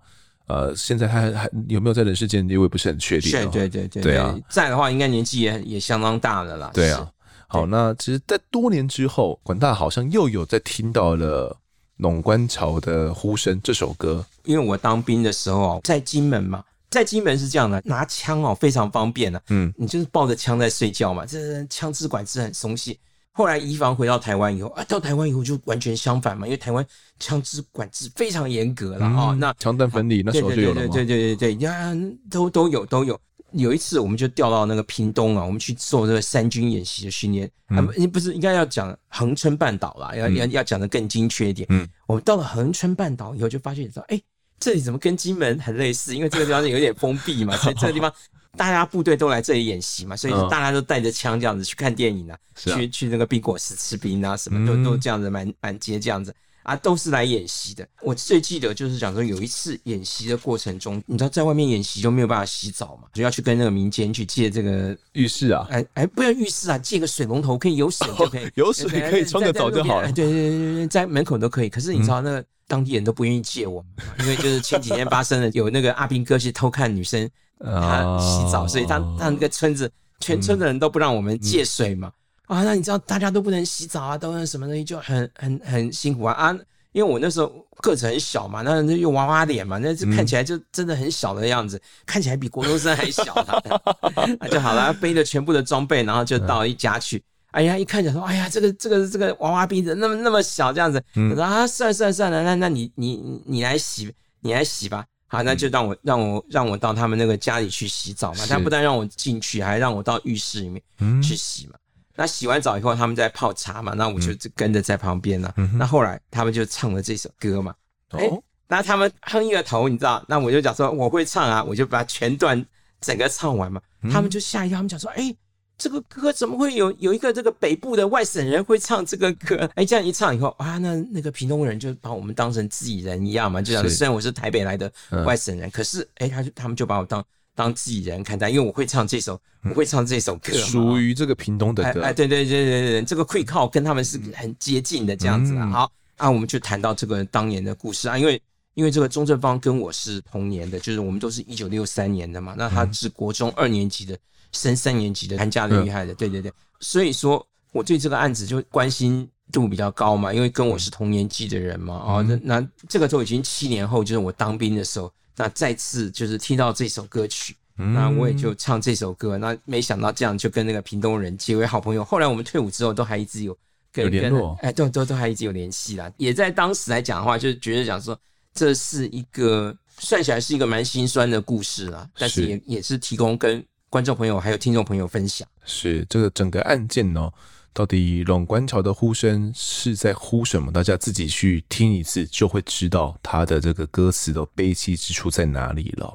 呃，现在他还还有没有在人世间，我也不是很确定。对对对对，对啊，在的话应该年纪也也相当大了啦。对啊，好，那其实，在多年之后，管大好像又有在听到了《陇关潮的呼声》这首歌，因为我当兵的时候在金门嘛。在金门是这样的，拿枪哦非常方便的，嗯，你就是抱着枪在睡觉嘛，这枪支管制很松懈。后来移防回到台湾以后啊，到台湾以后就完全相反嘛，因为台湾枪支管制非常严格了啊。那枪弹分离那时候就有了吗？对对对对对呀，都都有都有。有一次我们就调到那个屏东啊，我们去做这个三军演习的训练。嗯，你不是应该要讲恒春半岛啦，要要要讲的更精确一点。嗯，我们到了恒春半岛以后，就发现说，哎。这里怎么跟金门很类似？因为这个地方有点封闭嘛，所以这个地方大家部队都来这里演习嘛，所以大家都带着枪这样子去看电影啊，嗯、去去那个宾果室吃冰啊，什么都、嗯、都这样子满满街这样子。啊，都是来演习的。我最记得就是讲说，有一次演习的过程中，你知道在外面演习就没有办法洗澡嘛，就要去跟那个民间去借这个浴室啊。哎哎，不要浴室啊，借个水龙头可以有水就可以，哦、有水可以冲个澡就好了。对对对对，在门口都可以。可是你知道那个当地人都不愿意借我们，嗯、因为就是前几天发生了，有那个阿兵哥去偷看女生他洗澡，哦、所以他他那个村子全村的人都不让我们借水嘛。啊，那你知道大家都不能洗澡啊，都是什么东西就很很很辛苦啊啊！因为我那时候个子很小嘛，那那用娃娃脸嘛，那就看起来就真的很小的样子，嗯、看起来比国中生还小了。那就好了，背着全部的装备，然后就到一家去。嗯、哎呀，一看讲说，哎呀，这个这个这个娃娃兵怎那么那么小这样子？嗯、我说啊，算了算了算了，那那你你你来洗，你来洗吧。好，那就让我让我让我到他们那个家里去洗澡嘛。他不但让我进去，还让我到浴室里面去洗嘛。嗯那洗完澡以后，他们在泡茶嘛，那我就跟着在旁边了。嗯、那后来他们就唱了这首歌嘛，哎、哦欸，那他们哼一个头，你知道？那我就讲说我会唱啊，我就把全段整个唱完嘛。嗯、他们就吓一跳，他们讲说，哎、欸，这个歌怎么会有有一个这个北部的外省人会唱这个歌？哎、欸，这样一唱以后啊，那那个屏东人就把我们当成自己人一样嘛，就讲虽然我是台北来的外省人，嗯、可是哎、欸，他就他们就把我当。当自己人看待，因为我会唱这首，我会唱这首歌，属于这个屏东的歌。哎，对对对对对，这个会靠跟他们是很接近的这样子啊。好，啊，我们就谈到这个当年的故事啊，因为因为这个钟正芳跟我是同年的，就是我们都是一九六三年的嘛。那他是国中二年级的，升三年级的，寒假的厉害的，对对对。所以说我对这个案子就关心度比较高嘛，因为跟我是同年纪的人嘛。哦，那那这个都已经七年后，就是我当兵的时候。那再次就是听到这首歌曲，嗯、那我也就唱这首歌。那没想到这样就跟那个屏东人结为好朋友。后来我们退伍之后，都还一直有跟有联络，哎，都都都还一直有联系啦。也在当时来讲的话，就是觉得讲说这是一个算起来是一个蛮心酸的故事啦，但是也是也是提供跟观众朋友还有听众朋友分享。是这个整个案件哦。到底龙观潮的呼声是在呼什么？大家自己去听一次，就会知道他的这个歌词的悲凄之处在哪里了。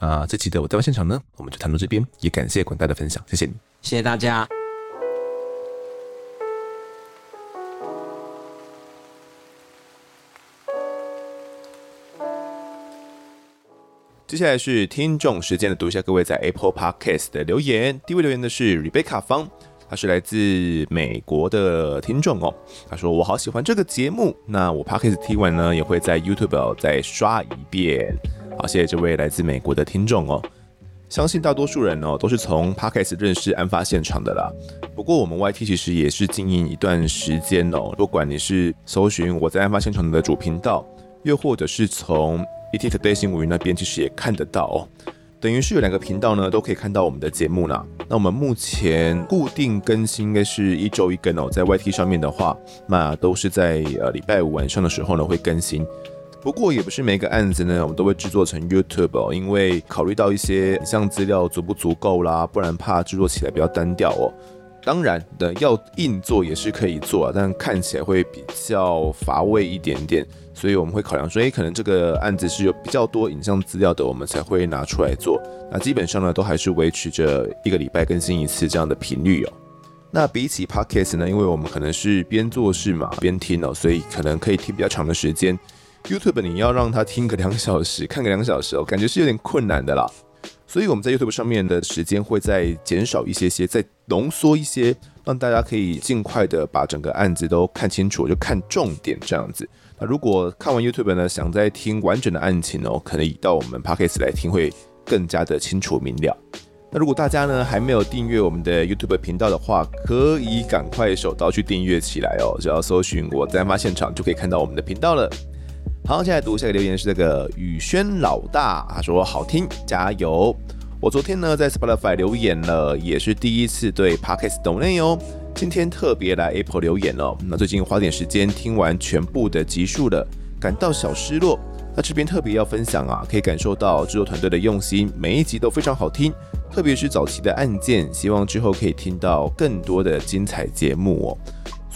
那这期的我在现场呢，我们就谈到这边，也感谢广大的分享，谢谢你，谢谢大家。接下来是听众时间的读一下各位在 Apple Podcast 的留言。第一位留言的是 Rebecca 方。他是来自美国的听众哦，他说我好喜欢这个节目，那我 Podcast 听完呢也会在 YouTube 再刷一遍。好，谢谢这位来自美国的听众哦。相信大多数人哦都是从 Podcast 认识案发现场的啦。不过我们 YT 其实也是经营一段时间哦，不管你是搜寻我在案发现场的主频道，又或者是从 ETtoday 新闻云那边，其实也看得到哦。等于是有两个频道呢，都可以看到我们的节目呢。那我们目前固定更新应该是一周一更哦，在 YT 上面的话，那都是在呃礼拜五晚上的时候呢会更新。不过也不是每个案子呢，我们都会制作成 YouTube 哦，因为考虑到一些影像资料足不足够啦，不然怕制作起来比较单调哦。当然的，要硬做也是可以做，但看起来会比较乏味一点点，所以我们会考量说，诶，可能这个案子是有比较多影像资料的，我们才会拿出来做。那基本上呢，都还是维持着一个礼拜更新一次这样的频率哦。那比起 Podcast 呢，因为我们可能是边做事嘛边听哦，所以可能可以听比较长的时间。YouTube 你要让他听个两小时，看个两小时哦，感觉是有点困难的啦。所以我们在 YouTube 上面的时间会再减少一些些，再浓缩一些，让大家可以尽快的把整个案子都看清楚，就看重点这样子。那如果看完 YouTube 呢，想再听完整的案情哦，可能到我们 Podcast 来听会更加的清楚明了。那如果大家呢还没有订阅我们的 YouTube 频道的话，可以赶快手刀去订阅起来哦，只要搜寻我在案发现场就可以看到我们的频道了。好，现在读下个留言是这个宇轩老大，他说好听，加油！我昨天呢在 Spotify 留言了，也是第一次对 Podcast 抖内哦。今天特别来 Apple 留言哦。那最近花点时间听完全部的集数了，感到小失落。那这边特别要分享啊，可以感受到制作团队的用心，每一集都非常好听，特别是早期的案件，希望之后可以听到更多的精彩节目哦。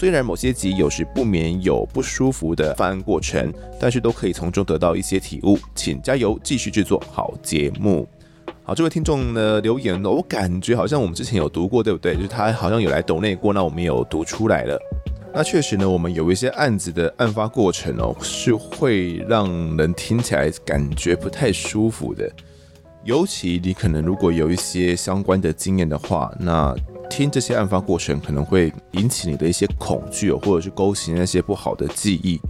虽然某些集有时不免有不舒服的犯案过程，但是都可以从中得到一些体悟。请加油，继续制作好节目。好，这位听众呢留言呢，我感觉好像我们之前有读过，对不对？就是他好像有来抖内过，那我们有读出来了。那确实呢，我们有一些案子的案发过程哦，是会让人听起来感觉不太舒服的。尤其你可能如果有一些相关的经验的话，那听这些案发过程可能会引起你的一些恐惧，或者是勾起那些不好的记忆。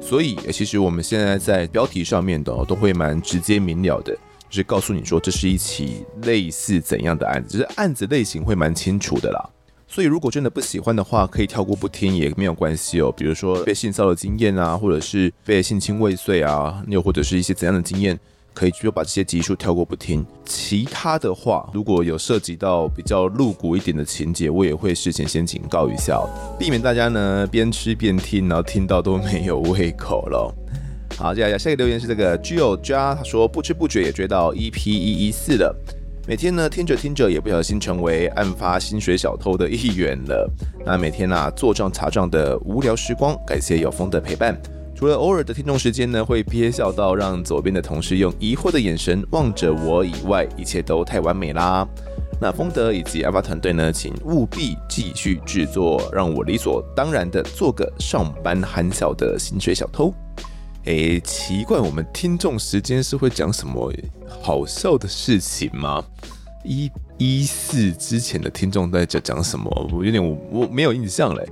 所以，其实我们现在在标题上面的都会蛮直接明了的。就是告诉你说，这是一起类似怎样的案子，就是案子类型会蛮清楚的啦。所以如果真的不喜欢的话，可以跳过不听也没有关系哦。比如说被性骚扰经验啊，或者是被性侵未遂啊，又或者是一些怎样的经验，可以就把这些集数跳过不听。其他的话，如果有涉及到比较露骨一点的情节，我也会事前先警告一下，避免大家呢边吃边听，然后听到都没有胃口了。好，接下来下一个留言是这个 Gio 加，他说不知不觉也追到 EP 一一四了，每天呢听着听着也不小心成为案发薪水小偷的一员了。那每天啊做账查账的无聊时光，感谢有风的陪伴。除了偶尔的听众时间呢会憋笑到让左边的同事用疑惑的眼神望着我以外，一切都太完美啦。那丰德以及阿发团队呢，请务必继续制作，让我理所当然的做个上班憨笑的薪水小偷。诶、奇怪，我们听众时间是会讲什么好笑的事情吗？一一四之前的听众在讲讲什么？我有点我我没有印象嘞。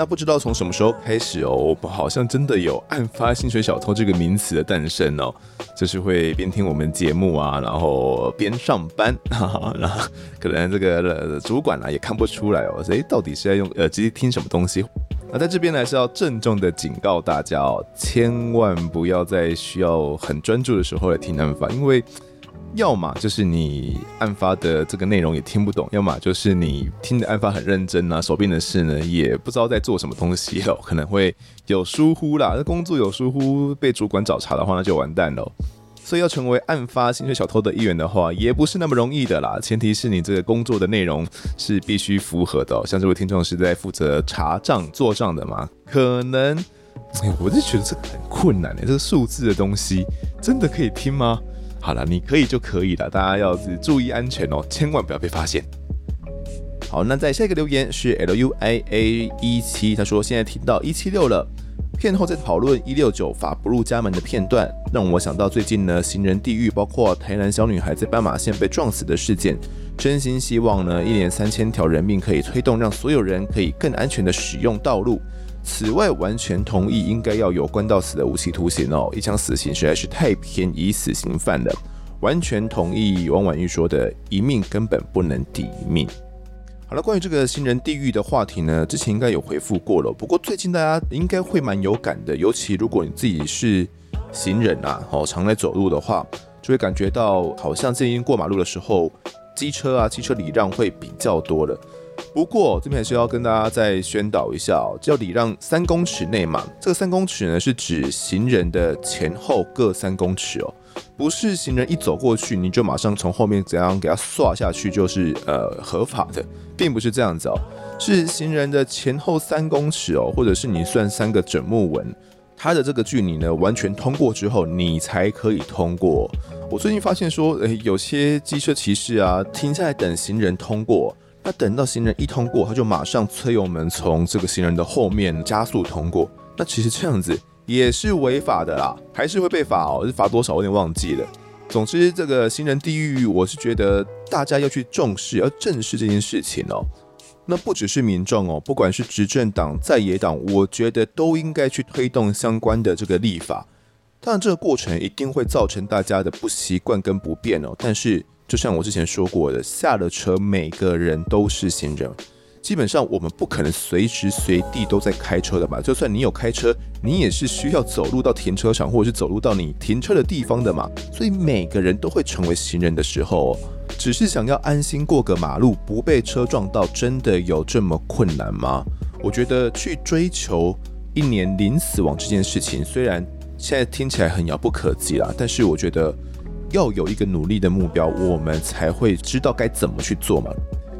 那不知道从什么时候开始哦，我好像真的有案发薪水小偷这个名词的诞生哦，就是会边听我们节目啊，然后边上班，哈哈，然后可能这个主管啊也看不出来哦，诶，到底是在用耳机听什么东西？那在这边呢是要郑重的警告大家哦，千万不要在需要很专注的时候来听案发，因为要么就是你案发的这个内容也听不懂，要么就是你听的案发很认真啊，手边的事呢也不知道在做什么东西哦，可能会有疏忽啦，那工作有疏忽被主管找茬的话，那就完蛋了。所以要成为案发薪水小偷的一员的话，也不是那么容易的啦。前提是你这个工作的内容是必须符合的哦。像这位听众是在负责查账做账的嘛？可能，哎，我就觉得这个很困难诶。这个数字的东西真的可以听吗？好了，你可以就可以了。大家要注意安全哦，千万不要被发现。好，那在下一个留言是 L U I A 一七，他说现在听到一七六了。片后在讨论一六九法不入家门的片段，让我想到最近呢行人地狱，包括台南小女孩在斑马线被撞死的事件。真心希望呢一连三千条人命可以推动，让所有人可以更安全的使用道路。此外，完全同意应该要有关到死的无期徒刑哦，一枪死刑实在是太便宜死刑犯了。完全同意王婉玉说的，一命根本不能抵一命。好了，关于这个行人地狱的话题呢，之前应该有回复过了。不过最近大家应该会蛮有感的，尤其如果你自己是行人啊，哦，常来走路的话，就会感觉到好像最近过马路的时候，机车啊、汽车礼让会比较多了。不过这边还是要跟大家再宣导一下哦，叫礼让三公尺内嘛。这个三公尺呢，是指行人的前后各三公尺哦。不是行人一走过去，你就马上从后面怎样给他刷下去，就是呃合法的，并不是这样子哦。是行人的前后三公尺哦，或者是你算三个整木纹，它的这个距离呢，完全通过之后，你才可以通过。我最近发现说，诶，有些机车骑士啊，停下来等行人通过，那等到行人一通过，他就马上催油门从这个行人的后面加速通过。那其实这样子。也是违法的啦，还是会被罚哦，罚多少我有点忘记了。总之，这个行人地狱，我是觉得大家要去重视，要正视这件事情哦。那不只是民众哦，不管是执政党、在野党，我觉得都应该去推动相关的这个立法。当然，这个过程一定会造成大家的不习惯跟不便哦。但是，就像我之前说过的，下了车，每个人都是行人。基本上我们不可能随时随地都在开车的嘛，就算你有开车，你也是需要走路到停车场或者是走路到你停车的地方的嘛。所以每个人都会成为行人的时候，只是想要安心过个马路，不被车撞到，真的有这么困难吗？我觉得去追求一年零死亡这件事情，虽然现在听起来很遥不可及啦，但是我觉得要有一个努力的目标，我们才会知道该怎么去做嘛。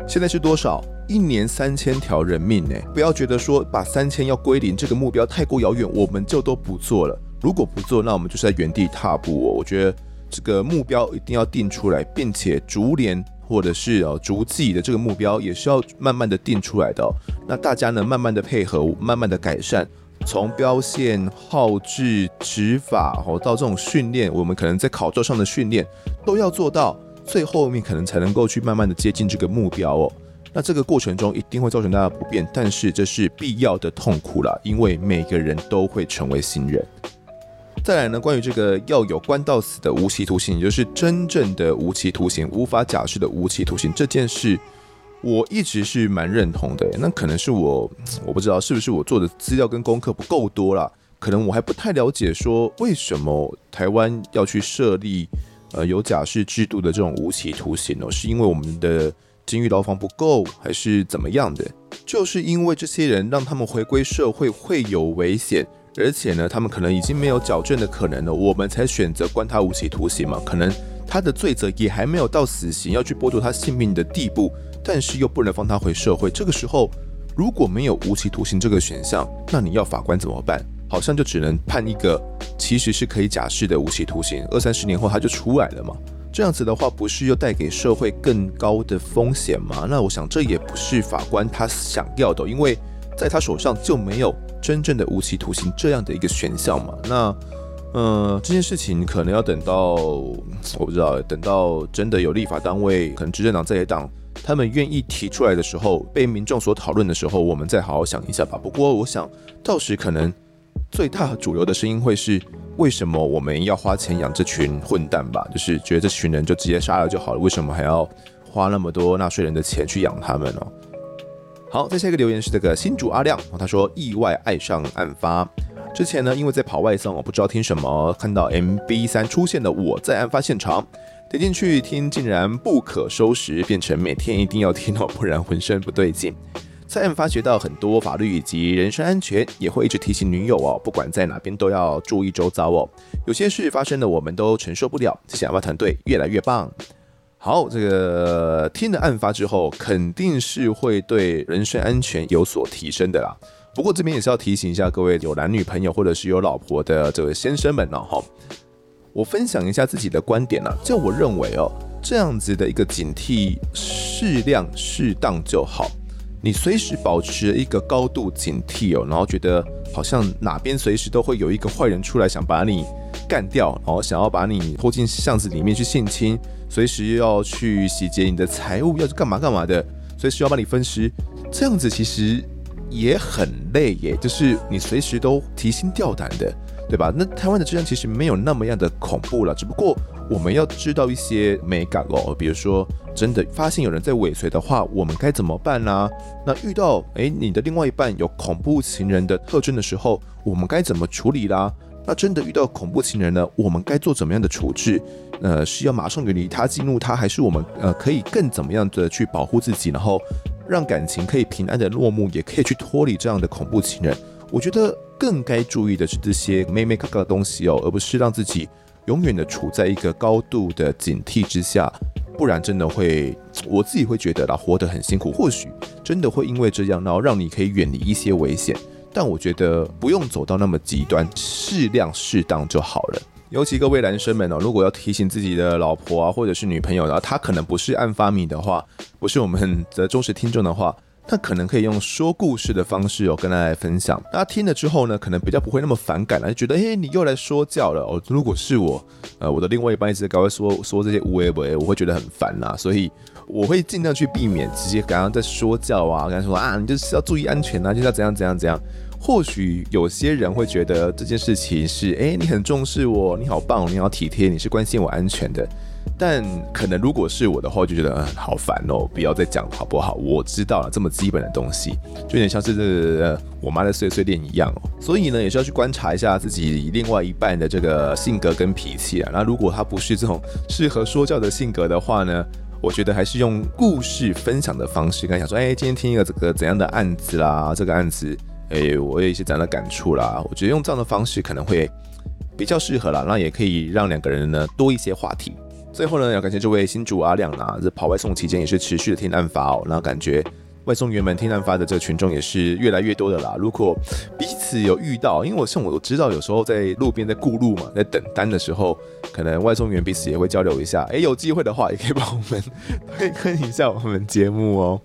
现在是多少？一年三千条人命呢？不要觉得说把三千要归零这个目标太过遥远，我们就都不做了。如果不做，那我们就是在原地踏步哦。我觉得这个目标一定要定出来，并且逐年或者是哦逐季的这个目标也是要慢慢的定出来的哦。那大家呢，慢慢的配合，慢慢的改善，从标线、号志、执法哦到这种训练，我们可能在考照上的训练都要做到，最后面可能才能够去慢慢的接近这个目标哦。那这个过程中一定会造成大家不便，但是这是必要的痛苦啦，因为每个人都会成为新人。再来呢，关于这个要有关到死的无期徒刑，也就是真正的无期徒刑，无法假释的无期徒刑这件事，我一直是蛮认同的。那可能是我，我不知道是不是我做的资料跟功课不够多啦，可能我还不太了解说为什么台湾要去设立呃有假释制度的这种无期徒刑哦，是因为我们的。监狱牢房不够，还是怎么样的？就是因为这些人让他们回归社会会有危险，而且呢，他们可能已经没有矫正的可能了，我们才选择关他无期徒刑嘛。可能他的罪责也还没有到死刑要去剥夺他性命的地步，但是又不能放他回社会。这个时候，如果没有无期徒刑这个选项，那你要法官怎么办？好像就只能判一个其实是可以假释的无期徒刑，二三十年后他就出来了嘛。这样子的话，不是又带给社会更高的风险吗？那我想这也不是法官他想要的，因为在他手上就没有真正的无期徒刑这样的一个选项嘛。那，呃，这件事情可能要等到我不知道，等到真的有立法单位，可能执政党在野党他们愿意提出来的时候，被民众所讨论的时候，我们再好好想一下吧。不过我想到时可能最大主流的声音会是。为什么我们要花钱养这群混蛋吧？就是觉得这群人就直接杀了就好了，为什么还要花那么多纳税人的钱去养他们呢？好，再下一个留言是这个新主阿亮，他说意外爱上案发之前呢，因为在跑外送，我不知道听什么，看到 MB3 出现的，我在案发现场，点进去听，竟然不可收拾，变成每天一定要听哦，不然浑身不对劲。在案发学到很多法律以及人身安全，也会一直提醒女友哦，不管在哪边都要注意周遭哦。有些事发生的我们都承受不了。谢谢案发团队越来越棒。好，这个听了案发之后，肯定是会对人身安全有所提升的啦。不过这边也是要提醒一下各位有男女朋友或者是有老婆的这位先生们呢，哈，我分享一下自己的观点啊，就我认为哦，这样子的一个警惕，适量适当就好。你随时保持一个高度警惕哦，然后觉得好像哪边随时都会有一个坏人出来想把你干掉，然后想要把你拖进巷子里面去性侵，随时要去洗劫你的财物，要去干嘛干嘛的，随时要把你分尸，这样子其实也很累耶，就是你随时都提心吊胆的，对吧？那台湾的治安其实没有那么样的恐怖了，只不过我们要知道一些美感哦，比如说。真的发现有人在尾随的话，我们该怎么办呢、那遇到诶你的另外一半有恐怖情人的特征的时候，我们该怎么处理啦？那真的遇到恐怖情人呢，我们该做怎么样的处置？呃，是要马上远离他、激怒他，还是我们呃可以更怎么样的去保护自己，然后让感情可以平安的落幕，也可以去脱离这样的恐怖情人？我觉得更该注意的是这些眉眉角角的东西哦，而不是让自己永远的处在一个高度的警惕之下。不然真的会，我自己会觉得啦，活得很辛苦。或许真的会因为这样，然后让你可以远离一些危险。但我觉得不用走到那么极端，适量适当就好了。尤其各位男生们哦，如果要提醒自己的老婆啊，或者是女朋友，然后她可能不是案发迷的话，不是我们的忠实听众的话。那可能可以用说故事的方式哦，跟大家来分享。大家听了之后呢，可能比较不会那么反感了，就觉得，嘿，你又来说教了哦。如果是我，呃，我的另外一半一直赶快说说这些无为不为，我会觉得很烦啦。所以我会尽量去避免直接刚刚在说教啊，跟他说啊，你就是要注意安全啊，就是要怎样怎样怎样。或许有些人会觉得这件事情是，哎，你很重视我，你好棒，你好体贴，你是关心我安全的。但可能如果是我的话，就觉得嗯，好烦哦，不要再讲好不好？我知道了这么基本的东西，就有点像是这我妈的碎碎念一样哦。所以呢，也是要去观察一下自己另外一半的这个性格跟脾气啊。那如果他不是这种适合说教的性格的话呢，我觉得还是用故事分享的方式跟他讲说，哎，今天听一个这个怎样的案子啦，这个案子，哎，我有一些怎样的感触啦。我觉得用这样的方式可能会比较适合啦，那也可以让两个人呢多一些话题。最后呢，要感谢这位新主阿亮啦，这跑外送期间也是持续的听案发哦，那感觉外送员们听案发的这个群众也是越来越多的啦。如果彼此有遇到，因为我像我知道有时候在路边在顾路嘛，在等单的时候，可能外送员彼此也会交流一下。哎，有机会的话也可以帮我们推坑一下我们节目哦。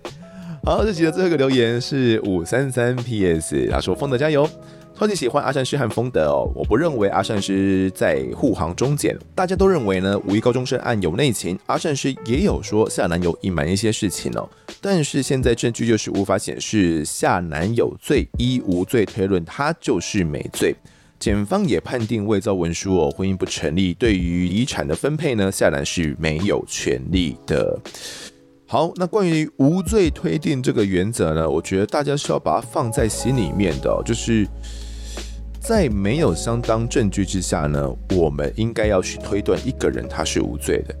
好，这集的最后一个留言是五三三 PS，他说：“丰德加油。”超级喜欢阿善师和丰德哦，我不认为阿善师在护航中检，大家都认为呢，五一高中生案有内情，阿善师也有说夏男有隐瞒一些事情哦，但是现在证据就是无法显示夏男有罪，依无罪推论，他就是没罪，检方也判定伪造文书哦，婚姻不成立，对于遗产的分配呢，夏楠是没有权利的。好，那关于无罪推定这个原则呢，我觉得大家是要把它放在心里面的，就是。在没有相当证据之下呢，我们应该要去推断一个人他是无罪的。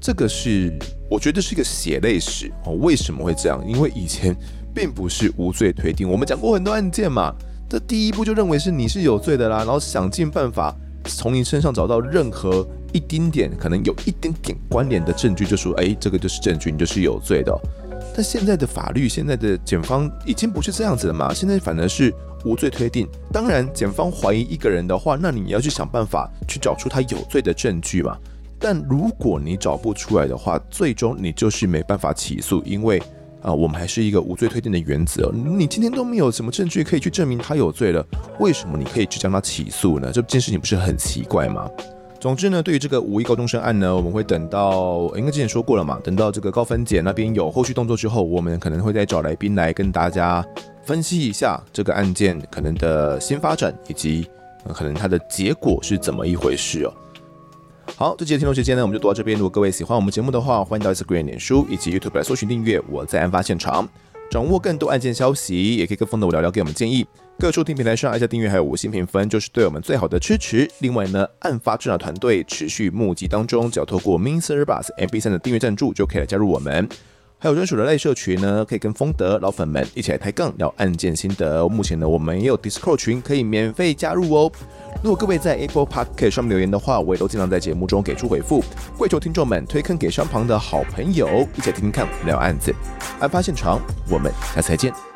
这个是我觉得是一个血泪史哦。为什么会这样？因为以前并不是无罪推定。我们讲过很多案件嘛，这第一步就认为是你是有罪的啦，然后想尽办法从你身上找到任何一丁点可能有一点点关联的证据，就说哎，这个就是证据，你就是有罪的。但现在的法律，现在的检方已经不是这样子了嘛？现在反而是。无罪推定，当然，检方怀疑一个人的话，那你要去想办法去找出他有罪的证据嘛。但如果你找不出来的话，最终你就是没办法起诉，因为啊、我们还是一个无罪推定的原则。你今天都没有什么证据可以去证明他有罪了，为什么你可以去将他起诉呢？这件事情不是很奇怪吗？总之呢，对于这个五一高中生案呢，我们会等到，应该之前说过了嘛，等到这个高分检那边有后续动作之后，我们可能会再找来宾来跟大家。分析一下这个案件可能的新发展，以及可能它的结果是怎么一回事哦。好，这期的听众时间呢，我们就读到这边。如果各位喜欢我们节目的话，欢迎到 Instagram、脸书以及 YouTube 来搜寻订阅。我在案发现场，掌握更多案件消息，也可以跟风的我聊聊，给我们建议。各收听平台上按下订阅，还有五星评分，就是对我们最好的支持。另外呢，案发侦查团队持续募集当中，只要透过 m i n s e r Bus MP3 的订阅赞助，就可以来加入我们。还有专属的类社群呢，可以跟风德老粉们一起来抬杠聊案件心得。目前呢，我们也有 Discord 群可以免费加入哦。如果各位在 Apple Podcast 上面留言的话，我也都尽量在节目中给出回复。跪求听众们推坑给身旁的好朋友，一起来听听看聊案子。案发现场，我们下次再见。